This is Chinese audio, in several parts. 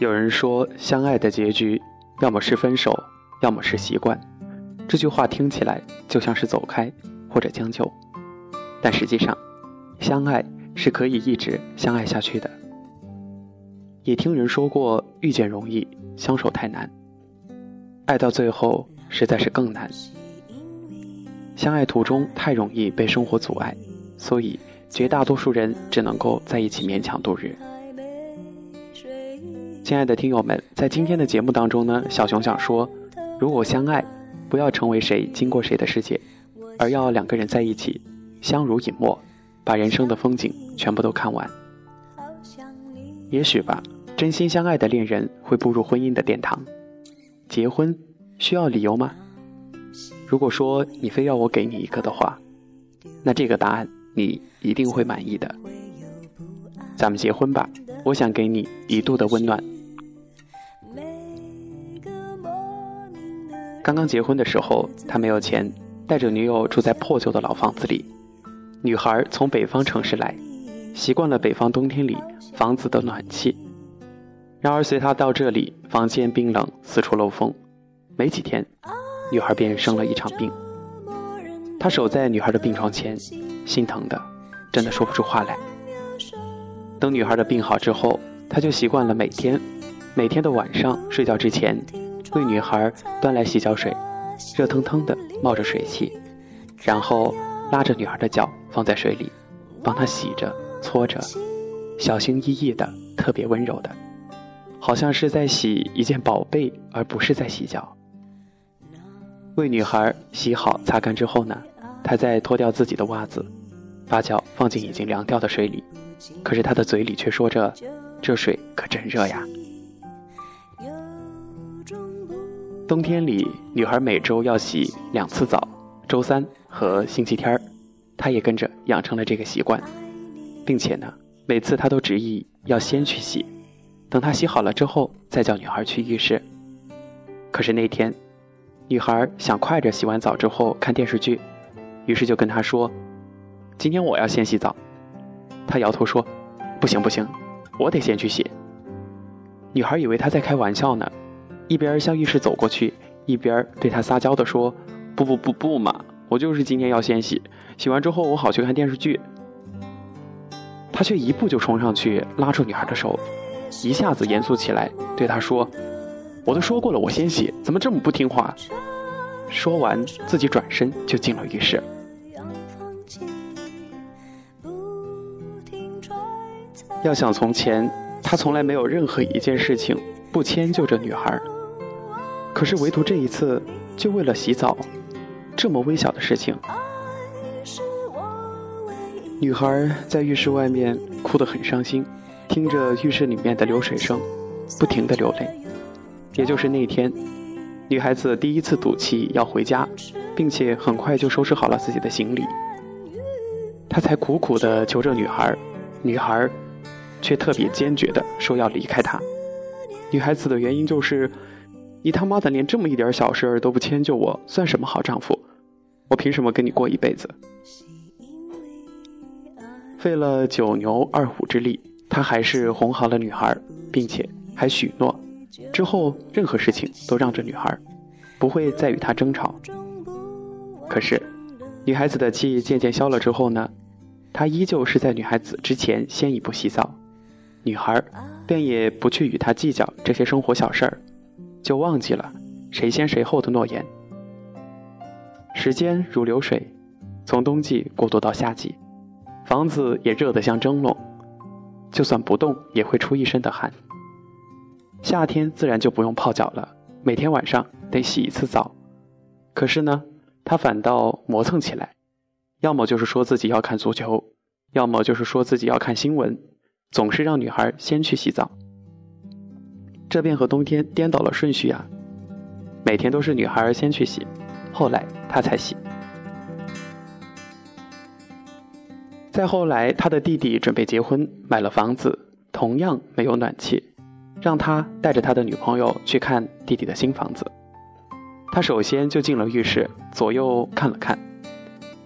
有人说，相爱的结局，要么是分手，要么是习惯。这句话听起来就像是走开或者将就，但实际上，相爱是可以一直相爱下去的。也听人说过，遇见容易，相守太难。爱到最后，实在是更难。相爱途中太容易被生活阻碍，所以绝大多数人只能够在一起勉强度日。亲爱的听友们，在今天的节目当中呢，小熊想说，如果相爱，不要成为谁经过谁的世界，而要两个人在一起，相濡以沫，把人生的风景全部都看完。也许吧，真心相爱的恋人会步入婚姻的殿堂。结婚需要理由吗？如果说你非要我给你一个的话，那这个答案你一定会满意的。咱们结婚吧，我想给你一度的温暖。刚刚结婚的时候，他没有钱，带着女友住在破旧的老房子里。女孩从北方城市来，习惯了北方冬天里房子的暖气。然而随他到这里，房间冰冷，四处漏风。没几天，女孩便生了一场病。他守在女孩的病床前，心疼的，真的说不出话来。等女孩的病好之后，他就习惯了每天，每天的晚上睡觉之前。为女孩端来洗脚水，热腾腾的冒着水汽，然后拉着女孩的脚放在水里，帮她洗着搓着，小心翼翼的，特别温柔的，好像是在洗一件宝贝，而不是在洗脚。为女孩洗好擦干之后呢，他再脱掉自己的袜子，把脚放进已经凉掉的水里，可是他的嘴里却说着：“这水可真热呀。”冬天里，女孩每周要洗两次澡，周三和星期天，她也跟着养成了这个习惯，并且呢，每次她都执意要先去洗，等她洗好了之后再叫女孩去浴室。可是那天，女孩想快着洗完澡之后看电视剧，于是就跟他说：“今天我要先洗澡。”他摇头说：“不行不行，我得先去洗。”女孩以为他在开玩笑呢。一边向浴室走过去，一边对他撒娇地说：“不不不不嘛，我就是今天要先洗，洗完之后我好去看电视剧。”他却一步就冲上去拉住女孩的手，一下子严肃起来，对她说：“我都说过了，我先洗，怎么这么不听话？”说完，自己转身就进了浴室。要想从前，他从来没有任何一件事情不迁就着女孩。可是唯独这一次，就为了洗澡，这么微小的事情，女孩在浴室外面哭得很伤心，听着浴室里面的流水声，不停的流泪。也就是那天，女孩子第一次赌气要回家，并且很快就收拾好了自己的行李，她才苦苦的求着女孩，女孩却特别坚决的说要离开他。女孩子的原因就是。你他妈的连这么一点小事儿都不迁就我，算什么好丈夫？我凭什么跟你过一辈子？费了九牛二虎之力，他还是哄好了女孩，并且还许诺，之后任何事情都让着女孩，不会再与她争吵。可是，女孩子的气渐渐消了之后呢，他依旧是在女孩子之前先一步洗澡，女孩便也不去与他计较这些生活小事儿。就忘记了谁先谁后的诺言。时间如流水，从冬季过渡到夏季，房子也热得像蒸笼，就算不动也会出一身的汗。夏天自然就不用泡脚了，每天晚上得洗一次澡。可是呢，他反倒磨蹭起来，要么就是说自己要看足球，要么就是说自己要看新闻，总是让女孩先去洗澡。这便和冬天颠倒了顺序啊！每天都是女孩先去洗，后来他才洗。再后来，他的弟弟准备结婚，买了房子，同样没有暖气，让他带着他的女朋友去看弟弟的新房子。他首先就进了浴室，左右看了看，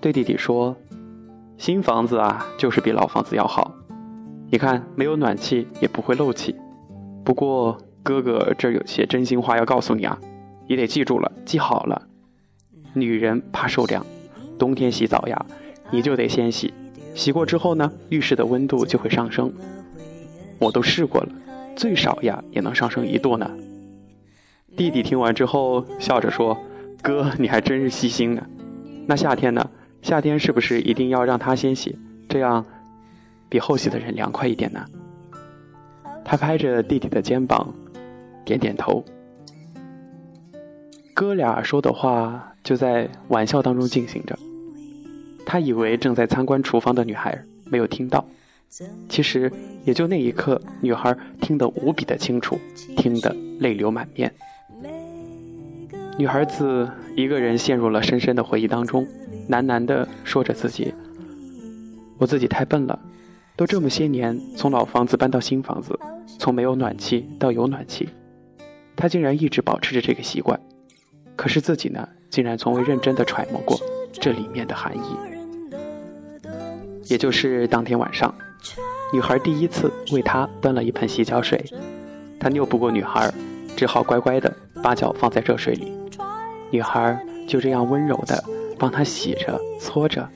对弟弟说：“新房子啊，就是比老房子要好。你看，没有暖气，也不会漏气。”不过哥哥这有些真心话要告诉你啊，你得记住了，记好了。女人怕受凉，冬天洗澡呀，你就得先洗。洗过之后呢，浴室的温度就会上升。我都试过了，最少呀也能上升一度呢。弟弟听完之后笑着说：“哥，你还真是细心呢。那夏天呢？夏天是不是一定要让他先洗，这样比后洗的人凉快一点呢？”他拍着弟弟的肩膀，点点头。哥俩说的话就在玩笑当中进行着。他以为正在参观厨房的女孩没有听到，其实也就那一刻，女孩听得无比的清楚，听得泪流满面。女孩子一个人陷入了深深的回忆当中，喃喃地说着自己：“我自己太笨了，都这么些年，从老房子搬到新房子，从没有暖气到有暖气，他竟然一直保持着这个习惯，可是自己呢，竟然从未认真地揣摩过这里面的含义。”也就是当天晚上，女孩第一次为他端了一盆洗脚水，他拗不过女孩，只好乖乖的把脚放在热水里。女孩就这样温柔的帮他洗着、搓着，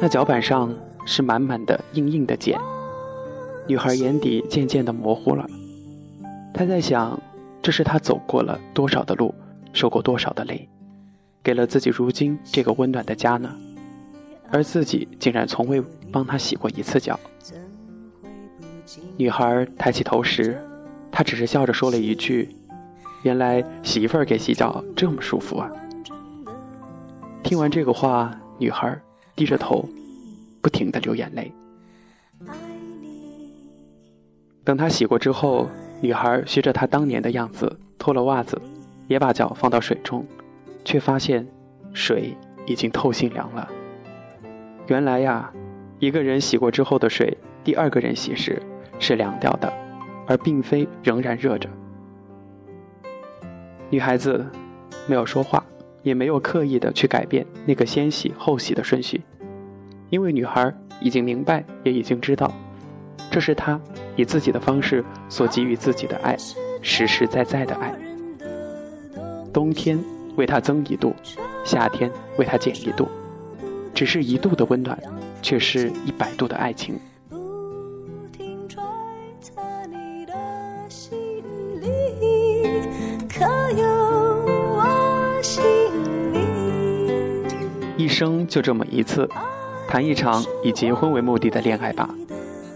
那脚板上是满满的硬硬的茧。女孩眼底渐渐的模糊了，她在想，这是他走过了多少的路，受过多少的累，给了自己如今这个温暖的家呢？而自己竟然从未帮他洗过一次脚。女孩抬起头时，他只是笑着说了一句：“原来媳妇儿给洗脚这么舒服啊！”听完这个话，女孩低着头，不停的流眼泪。等他洗过之后，女孩学着他当年的样子脱了袜子，也把脚放到水中，却发现水已经透心凉了。原来呀，一个人洗过之后的水，第二个人洗时是凉掉的，而并非仍然热着。女孩子没有说话，也没有刻意的去改变那个先洗后洗的顺序，因为女孩已经明白，也已经知道，这是他以自己的方式所给予自己的爱，实实在在的爱。冬天为他增一度，夏天为他减一度。只是一度的温暖，却是一百度的爱情。一生就这么一次，谈一场以结婚为目的的恋爱吧，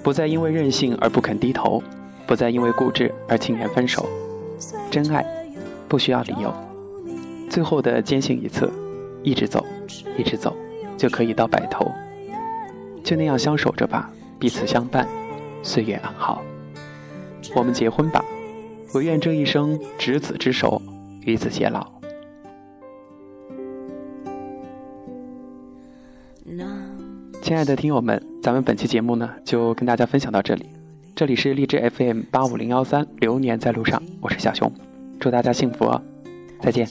不再因为任性而不肯低头，不再因为固执而轻言分手。真爱不需要理由，最后的坚信一次，一直走，一直走。就可以到白头，就那样相守着吧，彼此相伴，岁月安好。我们结婚吧，我愿这一生执子之手，与子偕老。亲爱的听友们，咱们本期节目呢，就跟大家分享到这里。这里是荔枝 FM 八五零幺三，流年在路上，我是小熊，祝大家幸福哦，再见。